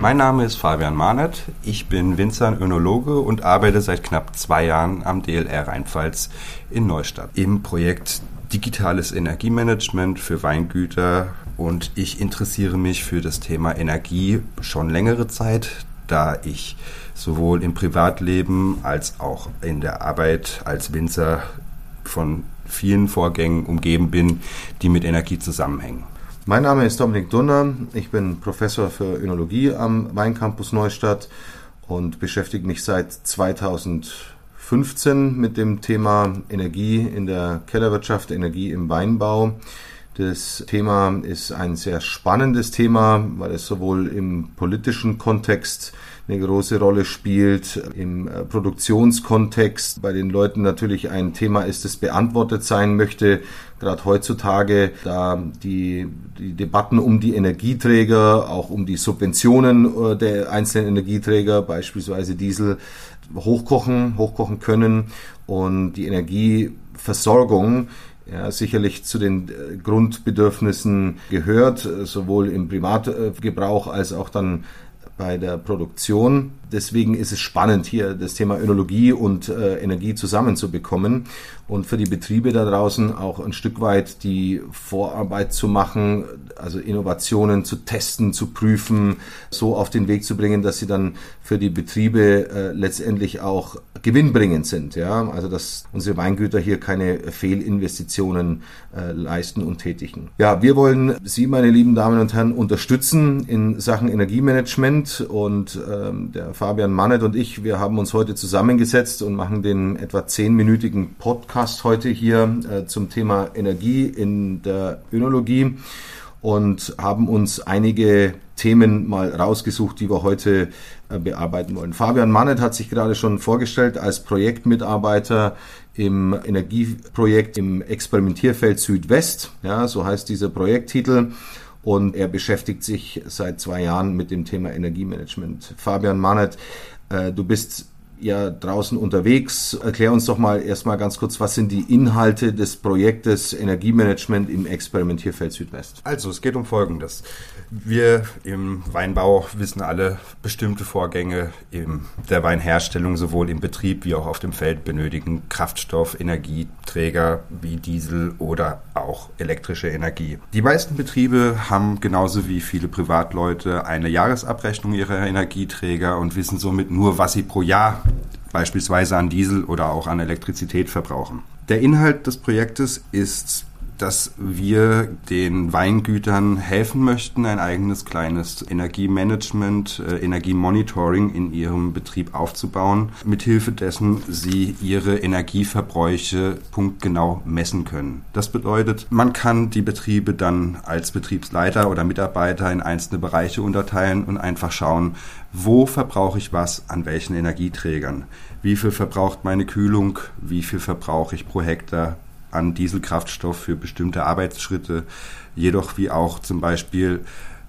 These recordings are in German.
Mein Name ist Fabian Mahnert. Ich bin Winzer Önologe und arbeite seit knapp zwei Jahren am DLR Rheinpfalz in Neustadt im Projekt Digitales Energiemanagement für Weingüter und ich interessiere mich für das Thema Energie schon längere Zeit, da ich sowohl im Privatleben als auch in der Arbeit als Winzer von vielen Vorgängen umgeben bin, die mit Energie zusammenhängen. Mein Name ist Dominik Dunner. Ich bin Professor für Önologie am Weincampus Neustadt und beschäftige mich seit 2015 mit dem Thema Energie in der Kellerwirtschaft, Energie im Weinbau. Das Thema ist ein sehr spannendes Thema, weil es sowohl im politischen Kontext eine große Rolle spielt, im äh, Produktionskontext bei den Leuten natürlich ein Thema ist, das beantwortet sein möchte. Gerade heutzutage, da die, die Debatten um die Energieträger, auch um die Subventionen äh, der einzelnen Energieträger, beispielsweise Diesel, hochkochen, hochkochen können und die Energieversorgung ja, sicherlich zu den äh, Grundbedürfnissen gehört, sowohl im Privatgebrauch als auch dann bei der Produktion. Deswegen ist es spannend, hier das Thema Önologie und äh, Energie zusammenzubekommen und für die Betriebe da draußen auch ein Stück weit die Vorarbeit zu machen, also Innovationen zu testen, zu prüfen, so auf den Weg zu bringen, dass sie dann für die Betriebe äh, letztendlich auch gewinnbringend sind. Ja? Also dass unsere Weingüter hier keine Fehlinvestitionen äh, leisten und tätigen. Ja, wir wollen Sie, meine lieben Damen und Herren, unterstützen in Sachen Energiemanagement und ähm, der Fabian Mannet und ich, wir haben uns heute zusammengesetzt und machen den etwa zehnminütigen Podcast heute hier äh, zum Thema Energie in der Önologie und haben uns einige Themen mal rausgesucht, die wir heute äh, bearbeiten wollen. Fabian Mannet hat sich gerade schon vorgestellt als Projektmitarbeiter im Energieprojekt im Experimentierfeld Südwest. Ja, so heißt dieser Projekttitel. Und er beschäftigt sich seit zwei Jahren mit dem Thema Energiemanagement. Fabian Mannet, äh, du bist ja draußen unterwegs. Erklär uns doch mal erstmal ganz kurz, was sind die Inhalte des Projektes Energiemanagement im Experimentierfeld Südwest? Also, es geht um Folgendes. Wir im Weinbau wissen alle bestimmte Vorgänge in der Weinherstellung sowohl im Betrieb wie auch auf dem Feld benötigen Kraftstoff, Energieträger wie Diesel oder auch elektrische Energie. Die meisten Betriebe haben genauso wie viele Privatleute eine Jahresabrechnung ihrer Energieträger und wissen somit nur, was sie pro Jahr beispielsweise an Diesel oder auch an Elektrizität verbrauchen. Der Inhalt des Projektes ist dass wir den Weingütern helfen möchten, ein eigenes kleines Energiemanagement, äh, Energiemonitoring in ihrem Betrieb aufzubauen, mithilfe dessen sie ihre Energieverbräuche punktgenau messen können. Das bedeutet, man kann die Betriebe dann als Betriebsleiter oder Mitarbeiter in einzelne Bereiche unterteilen und einfach schauen, wo verbrauche ich was an welchen Energieträgern. Wie viel verbraucht meine Kühlung? Wie viel verbrauche ich pro Hektar? An Dieselkraftstoff für bestimmte Arbeitsschritte. Jedoch wie auch zum Beispiel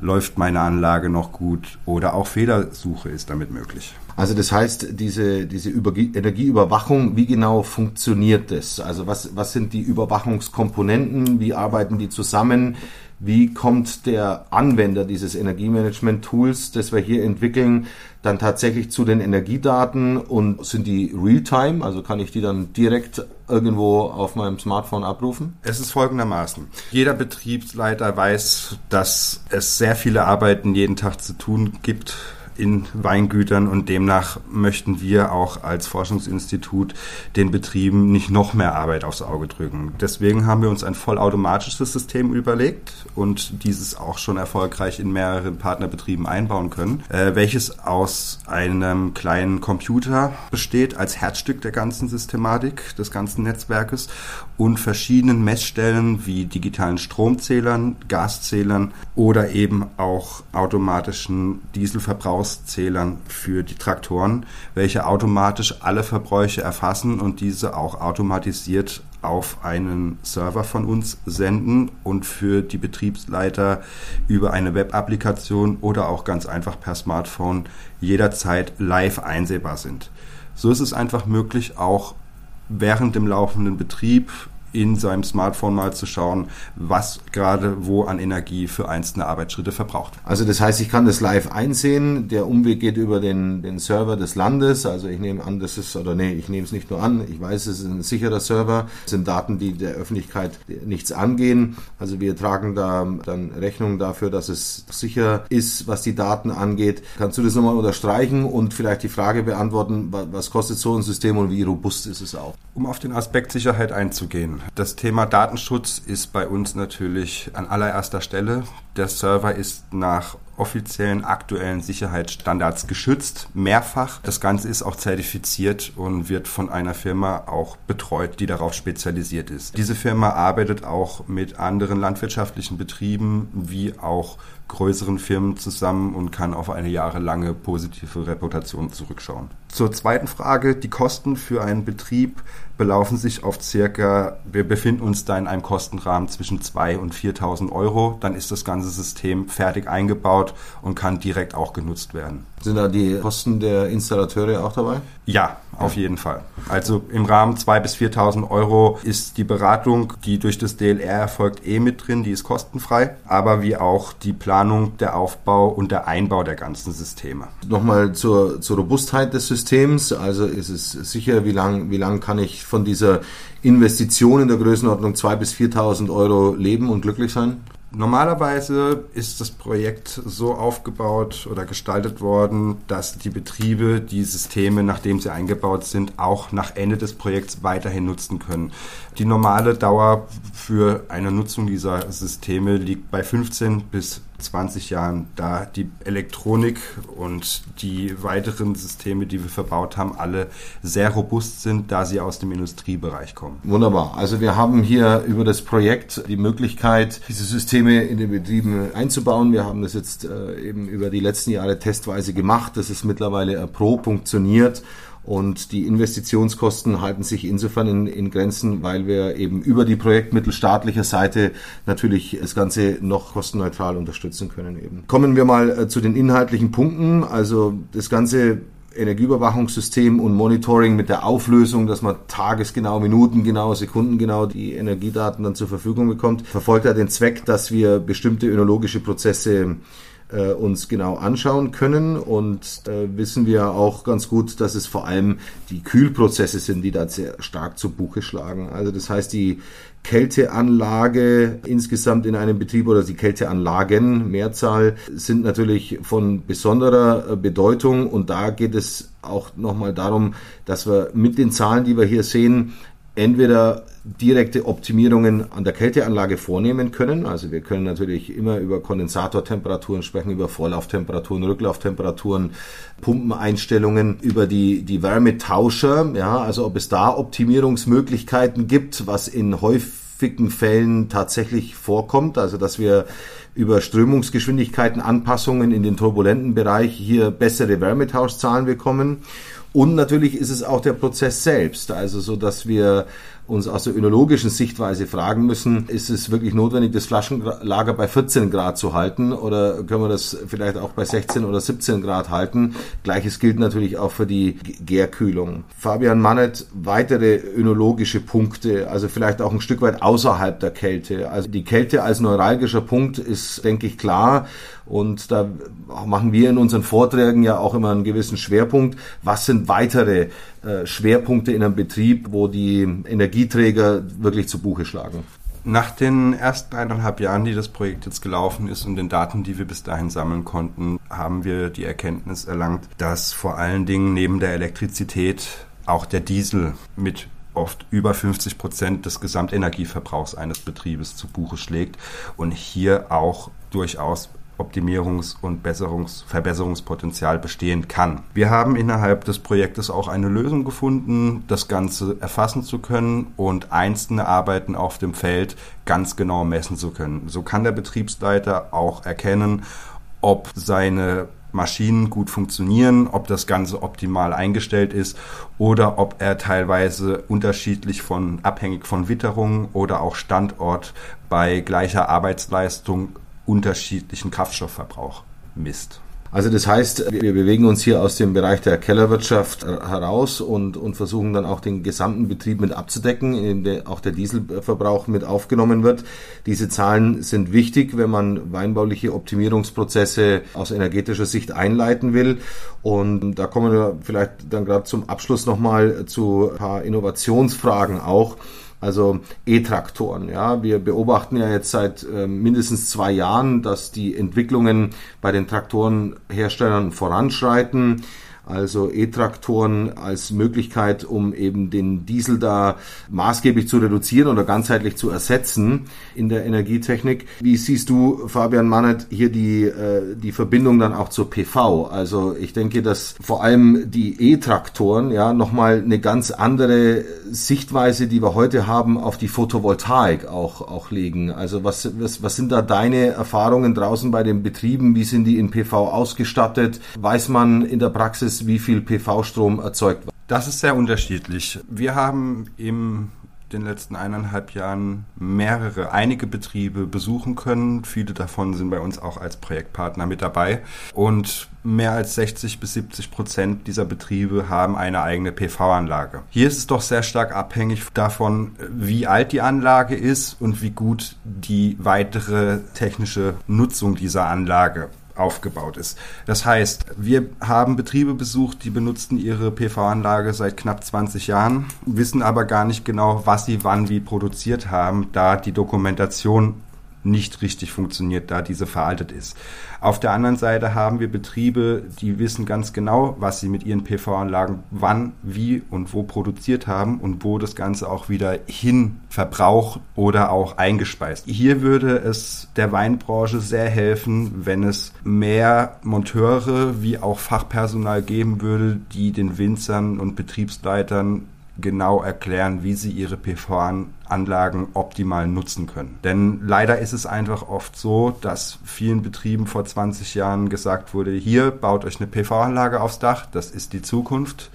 läuft meine Anlage noch gut oder auch Fehlersuche ist damit möglich. Also das heißt, diese, diese Über Energieüberwachung, wie genau funktioniert das? Also was, was sind die Überwachungskomponenten? Wie arbeiten die zusammen? Wie kommt der Anwender dieses Energiemanagement-Tools, das wir hier entwickeln, dann tatsächlich zu den Energiedaten und sind die real-time? Also kann ich die dann direkt irgendwo auf meinem Smartphone abrufen? Es ist folgendermaßen. Jeder Betriebsleiter weiß, dass es sehr viele Arbeiten jeden Tag zu tun gibt in Weingütern und demnach möchten wir auch als Forschungsinstitut den Betrieben nicht noch mehr Arbeit aufs Auge drücken. Deswegen haben wir uns ein vollautomatisches System überlegt und dieses auch schon erfolgreich in mehreren Partnerbetrieben einbauen können, äh, welches aus einem kleinen Computer besteht als Herzstück der ganzen Systematik des ganzen Netzwerkes und verschiedenen Messstellen wie digitalen Stromzählern, Gaszählern oder eben auch automatischen Dieselverbrauchs Verbrauchszählern für die Traktoren, welche automatisch alle Verbräuche erfassen und diese auch automatisiert auf einen Server von uns senden und für die Betriebsleiter über eine Web-Applikation oder auch ganz einfach per Smartphone jederzeit live einsehbar sind. So ist es einfach möglich, auch während dem laufenden Betrieb in seinem Smartphone mal zu schauen, was gerade wo an Energie für einzelne Arbeitsschritte verbraucht. Also das heißt, ich kann das live einsehen. Der Umweg geht über den, den Server des Landes. Also ich nehme an, das ist, oder nee, ich nehme es nicht nur an, ich weiß, es ist ein sicherer Server. Es sind Daten, die der Öffentlichkeit nichts angehen. Also wir tragen da dann Rechnung dafür, dass es sicher ist, was die Daten angeht. Kannst du das nochmal unterstreichen und vielleicht die Frage beantworten, was kostet so ein System und wie robust ist es auch? Um auf den Aspekt Sicherheit einzugehen. Das Thema Datenschutz ist bei uns natürlich an allererster Stelle. Der Server ist nach offiziellen aktuellen Sicherheitsstandards geschützt, mehrfach. Das Ganze ist auch zertifiziert und wird von einer Firma auch betreut, die darauf spezialisiert ist. Diese Firma arbeitet auch mit anderen landwirtschaftlichen Betrieben wie auch größeren Firmen zusammen und kann auf eine jahrelange positive Reputation zurückschauen. Zur zweiten Frage, die Kosten für einen Betrieb belaufen sich auf circa, wir befinden uns da in einem Kostenrahmen zwischen 2.000 und 4.000 Euro. Dann ist das ganze System fertig eingebaut und kann direkt auch genutzt werden. Sind da die Kosten der Installateure auch dabei? Ja, auf jeden Fall. Also im Rahmen 2.000 bis 4.000 Euro ist die Beratung, die durch das DLR erfolgt, eh mit drin, die ist kostenfrei, aber wie auch die Planung, der Aufbau und der Einbau der ganzen Systeme. Nochmal zur, zur Robustheit des Systems. Also ist es sicher, wie lange wie lang kann ich von dieser Investition in der Größenordnung 2.000 bis 4.000 Euro leben und glücklich sein? Normalerweise ist das Projekt so aufgebaut oder gestaltet worden, dass die Betriebe die Systeme, nachdem sie eingebaut sind, auch nach Ende des Projekts weiterhin nutzen können. Die normale Dauer für eine Nutzung dieser Systeme liegt bei 15 bis 20 Jahren, da die Elektronik und die weiteren Systeme, die wir verbaut haben, alle sehr robust sind, da sie aus dem Industriebereich kommen. Wunderbar. Also wir haben hier über das Projekt die Möglichkeit, diese Systeme in den Betrieben einzubauen. Wir haben das jetzt äh, eben über die letzten Jahre testweise gemacht. Das ist mittlerweile erprobt, funktioniert und die Investitionskosten halten sich insofern in, in, Grenzen, weil wir eben über die Projektmittel staatlicher Seite natürlich das Ganze noch kostenneutral unterstützen können eben. Kommen wir mal äh, zu den inhaltlichen Punkten. Also das ganze Energieüberwachungssystem und Monitoring mit der Auflösung, dass man tagesgenau, minutengenau, sekundengenau die Energiedaten dann zur Verfügung bekommt, verfolgt ja den Zweck, dass wir bestimmte önologische Prozesse äh, uns genau anschauen können. Und äh, wissen wir auch ganz gut, dass es vor allem die Kühlprozesse sind, die da sehr stark zu Buche schlagen. Also das heißt, die Kälteanlage insgesamt in einem Betrieb oder die Kälteanlagen, Mehrzahl, sind natürlich von besonderer äh, Bedeutung. Und da geht es auch nochmal darum, dass wir mit den Zahlen, die wir hier sehen, entweder direkte Optimierungen an der Kälteanlage vornehmen können. Also wir können natürlich immer über Kondensatortemperaturen sprechen, über Vorlauftemperaturen, Rücklauftemperaturen, Pumpeneinstellungen, über die, die Wärmetauscher, ja, also ob es da Optimierungsmöglichkeiten gibt, was in häufigen Fällen tatsächlich vorkommt, also dass wir über Strömungsgeschwindigkeiten Anpassungen in den turbulenten Bereich hier bessere Wärmetauschzahlen bekommen. Und natürlich ist es auch der Prozess selbst, also so, dass wir uns aus der önologischen Sichtweise fragen müssen, ist es wirklich notwendig, das Flaschenlager bei 14 Grad zu halten oder können wir das vielleicht auch bei 16 oder 17 Grad halten? Gleiches gilt natürlich auch für die Gärkühlung. Fabian Mannet, weitere önologische Punkte, also vielleicht auch ein Stück weit außerhalb der Kälte. Also die Kälte als neuralgischer Punkt ist, denke ich, klar. Und da machen wir in unseren Vorträgen ja auch immer einen gewissen Schwerpunkt. Was sind weitere äh, Schwerpunkte in einem Betrieb, wo die Energieträger wirklich zu Buche schlagen? Nach den ersten eineinhalb Jahren, die das Projekt jetzt gelaufen ist und den Daten, die wir bis dahin sammeln konnten, haben wir die Erkenntnis erlangt, dass vor allen Dingen neben der Elektrizität auch der Diesel mit oft über 50 Prozent des Gesamtenergieverbrauchs eines Betriebes zu Buche schlägt und hier auch durchaus Optimierungs- und Besserungs Verbesserungspotenzial bestehen kann. Wir haben innerhalb des Projektes auch eine Lösung gefunden, das Ganze erfassen zu können und einzelne Arbeiten auf dem Feld ganz genau messen zu können. So kann der Betriebsleiter auch erkennen, ob seine Maschinen gut funktionieren, ob das Ganze optimal eingestellt ist oder ob er teilweise unterschiedlich von, abhängig von Witterung oder auch Standort bei gleicher Arbeitsleistung unterschiedlichen Kraftstoffverbrauch misst. Also das heißt, wir bewegen uns hier aus dem Bereich der Kellerwirtschaft heraus und, und versuchen dann auch den gesamten Betrieb mit abzudecken, in dem auch der Dieselverbrauch mit aufgenommen wird. Diese Zahlen sind wichtig, wenn man weinbauliche Optimierungsprozesse aus energetischer Sicht einleiten will. Und da kommen wir vielleicht dann gerade zum Abschluss nochmal zu ein paar Innovationsfragen auch. Also E-Traktoren. Ja, wir beobachten ja jetzt seit äh, mindestens zwei Jahren, dass die Entwicklungen bei den Traktorenherstellern voranschreiten also E-Traktoren als Möglichkeit, um eben den Diesel da maßgeblich zu reduzieren oder ganzheitlich zu ersetzen in der Energietechnik. Wie siehst du, Fabian Mannert, hier die, äh, die Verbindung dann auch zur PV? Also ich denke, dass vor allem die E-Traktoren ja nochmal eine ganz andere Sichtweise, die wir heute haben, auf die Photovoltaik auch, auch legen. Also was, was, was sind da deine Erfahrungen draußen bei den Betrieben? Wie sind die in PV ausgestattet? Weiß man in der Praxis, ist, wie viel PV-Strom erzeugt wird? Das ist sehr unterschiedlich. Wir haben in den letzten eineinhalb Jahren mehrere, einige Betriebe besuchen können. Viele davon sind bei uns auch als Projektpartner mit dabei. Und mehr als 60 bis 70 Prozent dieser Betriebe haben eine eigene PV-Anlage. Hier ist es doch sehr stark abhängig davon, wie alt die Anlage ist und wie gut die weitere technische Nutzung dieser Anlage aufgebaut ist. Das heißt, wir haben Betriebe besucht, die benutzten ihre PV-Anlage seit knapp 20 Jahren, wissen aber gar nicht genau, was sie wann wie produziert haben, da die Dokumentation nicht richtig funktioniert, da diese veraltet ist. Auf der anderen Seite haben wir Betriebe, die wissen ganz genau, was sie mit ihren PV-Anlagen wann, wie und wo produziert haben und wo das Ganze auch wieder hin verbraucht oder auch eingespeist. Hier würde es der Weinbranche sehr helfen, wenn es mehr Monteure wie auch Fachpersonal geben würde, die den Winzern und Betriebsleitern genau erklären, wie sie ihre PV-Anlagen optimal nutzen können. Denn leider ist es einfach oft so, dass vielen Betrieben vor 20 Jahren gesagt wurde, hier baut euch eine PV-Anlage aufs Dach, das ist die Zukunft.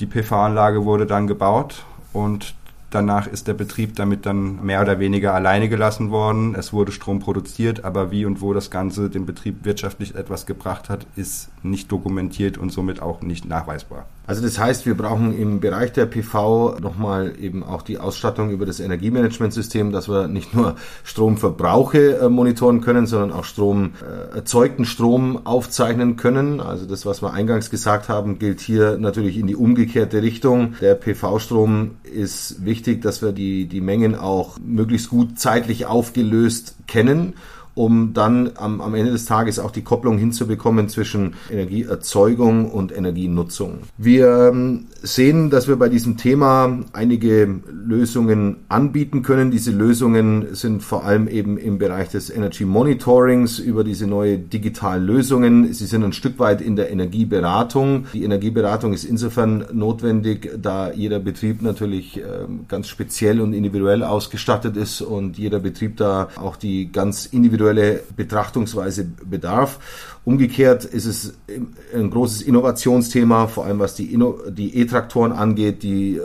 Die PV-Anlage wurde dann gebaut und Danach ist der Betrieb damit dann mehr oder weniger alleine gelassen worden. Es wurde Strom produziert, aber wie und wo das Ganze dem Betrieb wirtschaftlich etwas gebracht hat, ist nicht dokumentiert und somit auch nicht nachweisbar. Also das heißt, wir brauchen im Bereich der PV nochmal eben auch die Ausstattung über das Energiemanagementsystem, dass wir nicht nur Stromverbrauche äh, monitoren können, sondern auch Strom, äh, erzeugten Strom aufzeichnen können. Also das, was wir eingangs gesagt haben, gilt hier natürlich in die umgekehrte Richtung. Der PV-Strom ist wichtig, dass wir die, die Mengen auch möglichst gut zeitlich aufgelöst kennen um dann am, am Ende des Tages auch die Kopplung hinzubekommen zwischen Energieerzeugung und Energienutzung. Wir ähm, sehen, dass wir bei diesem Thema einige Lösungen anbieten können. Diese Lösungen sind vor allem eben im Bereich des Energy Monitorings über diese neue digitalen Lösungen. Sie sind ein Stück weit in der Energieberatung. Die Energieberatung ist insofern notwendig, da jeder Betrieb natürlich ähm, ganz speziell und individuell ausgestattet ist und jeder Betrieb da auch die ganz individuelle individuelle Betrachtungsweise bedarf. Umgekehrt ist es ein großes Innovationsthema, vor allem was die E-Traktoren angeht. Die äh,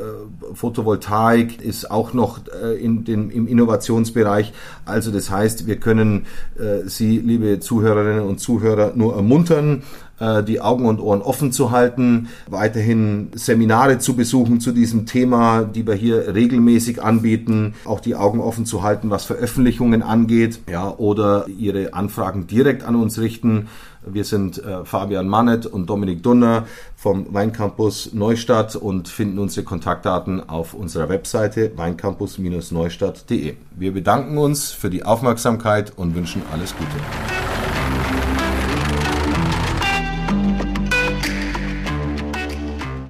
Photovoltaik ist auch noch äh, in den, im Innovationsbereich. Also das heißt, wir können äh, Sie, liebe Zuhörerinnen und Zuhörer, nur ermuntern, äh, die Augen und Ohren offen zu halten, weiterhin Seminare zu besuchen zu diesem Thema, die wir hier regelmäßig anbieten, auch die Augen offen zu halten, was Veröffentlichungen angeht, ja, oder ihre Anfragen direkt an uns richten. Wir sind äh, Fabian Mannet und Dominik Dunner vom Weincampus Neustadt und finden unsere Kontaktdaten auf unserer Webseite weincampus-neustadt.de. Wir bedanken uns für die Aufmerksamkeit und wünschen alles Gute.